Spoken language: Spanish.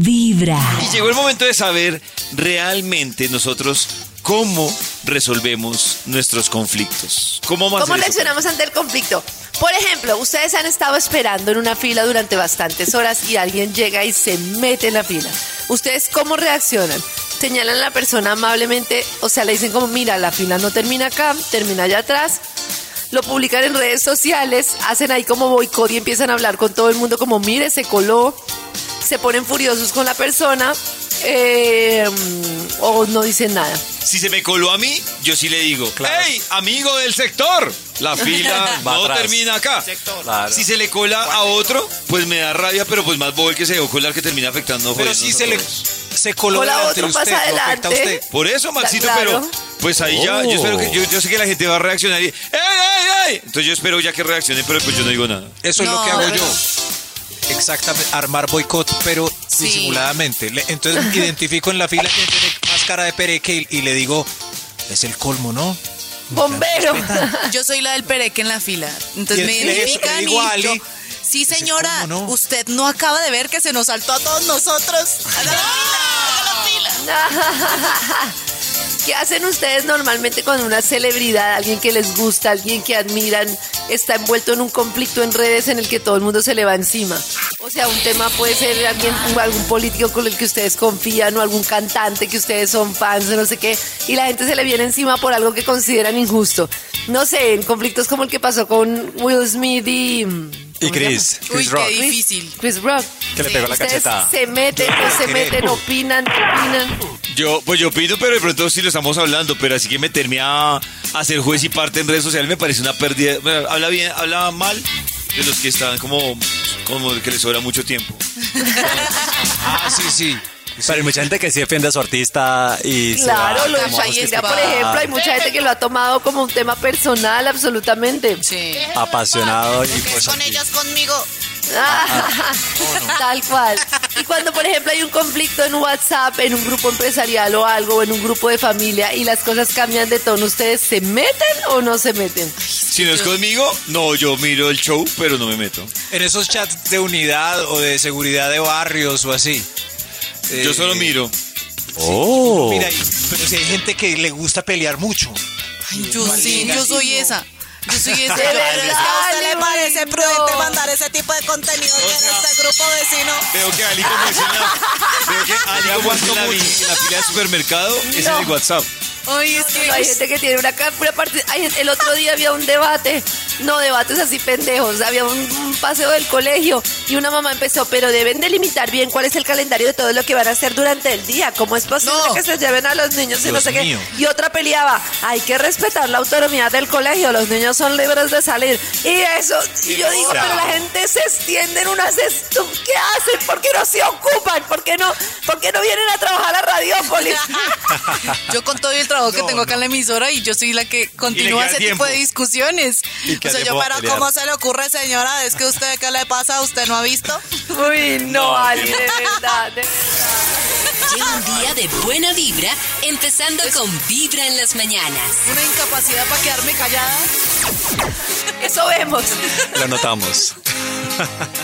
Vibra. Y llegó el momento de saber realmente nosotros cómo resolvemos nuestros conflictos. ¿Cómo ¿Cómo reaccionamos ante el conflicto? Por ejemplo, ustedes han estado esperando en una fila durante bastantes horas y alguien llega y se mete en la fila. ¿Ustedes cómo reaccionan? Señalan a la persona amablemente, o sea, le dicen como, mira, la fila no termina acá, termina allá atrás. Lo publican en redes sociales, hacen ahí como boicot y empiezan a hablar con todo el mundo como, mire, se coló. Se ponen furiosos con la persona eh, o no dicen nada. Si se me coló a mí, yo sí le digo, ¡Hey, amigo del sector! La fila Va no atrás. termina acá. Claro. Si se le cola a otro, pues me da rabia, pero pues más bobo el que se dejó colar que termina afectando. Pero si se le se coló Hola, delante de otro usted, pasa ¿lo afecta a adelante. usted? Por eso, Maxito, Claro. pero pues ahí ya, yo espero que, yo, yo sé que la gente va a reaccionar y ¡Ey, ey, ey! Entonces yo espero ya que reaccione, pero pues yo no digo nada. Eso es lo No, que hago pero- yo. Exactamente, armar boicot, pero Sí. disimuladamente. Le- Entonces identifico en la fila quien tiene más cara de pereque y, y le digo, es el colmo, ¿no? Bombero. Yo soy la del pereque en la fila. Entonces Y me identifican y Ali, yo, sí señora, usted no acaba de ver que se nos saltó a todos nosotros. Haga la fila, haga la fila. ¿Qué hacen ustedes normalmente cuando una celebridad, alguien que les gusta, alguien que admiran, está envuelto en un conflicto en redes en el que todo el mundo se le va encima? O sea, un tema puede ser alguien, algún político con el que ustedes confían o algún cantante que ustedes son fans o no sé qué, y la gente se le viene encima por algo que consideran injusto. No sé, en conflictos como el que pasó con Will Smith y... Y ¿cómo se Chris? Chris Uy, Rock. qué difícil. Chris Rock. Que le pegó la Ustedes cachetada. se meten, no se meten, opinan, opinan. Yo, pues yo pido, pero de pronto sí lo estamos hablando, pero así que meterme a, a ser juez y parte en redes sociales me parece una pérdida. Bueno, habla bien, habla mal de los que están como, como que les sobra mucho tiempo. Ah, sí, sí. Pero hay mucha gente que sí defiende a su artista y se Claro, va lo de Shakira, por ejemplo, hay mucha gente que lo ha tomado como un tema personal, absolutamente. Sí. apasionado y pues Con ellos conmigo. Tal cual. Y cuando, por ejemplo, hay un conflicto en WhatsApp, en un grupo empresarial o algo, o en un grupo de familia, y las cosas cambian de tono, ¿ustedes se meten o no se meten? Si no es conmigo, no, yo miro el show, pero no me meto. En esos chats de unidad o de seguridad de barrios o así. Yo eh, solo miro. Oh. Mira, y- pero si hay gente que le gusta pelear mucho. Ay, yo sí, yo soy esa. Yo soy esa. De Yo- verdad, pero es que a usted le parece prudente mandar ese tipo de contenido vecino. Veo que Ali como la, veo que Ali como es en la, fila de supermercado es en el WhatsApp. Ay, es que. Hay gente que tiene una una parte. hay- el otro día había un debate, no debates así pendejos. Había un, un paseo del colegio y una mamá empezó, pero deben delimitar bien cuál es el calendario de todo lo que van a hacer durante el día. ¿Cómo es posible No. que se lleven a los niños y no sé mío. qué? Y otra peleaba, hay que respetar la autonomía del colegio, los niños son libres de salir. Y eso, y yo digo, pero la gente se extiende en unas. est- ¿Qué hacen? ¿Por qué no se ocupan? ¿Por qué no, por qué no vienen a trabajar a Radiópolis? Yo con todo el trabajo que tengo acá en la emisora y yo soy la que continúa ese tiempo. tipo de discusiones. Y que O sea, hace yo, poco pero pelear. ¿cómo se le ocurre, señora? Es que usted, ¿qué le pasa? ¿Usted no ha visto? Uy, no, Ali, de verdad. de- Lleva un día de buena vibra, empezando con Vibra en las mañanas. Una incapacidad para quedarme callada. Eso vemos. Lo notamos.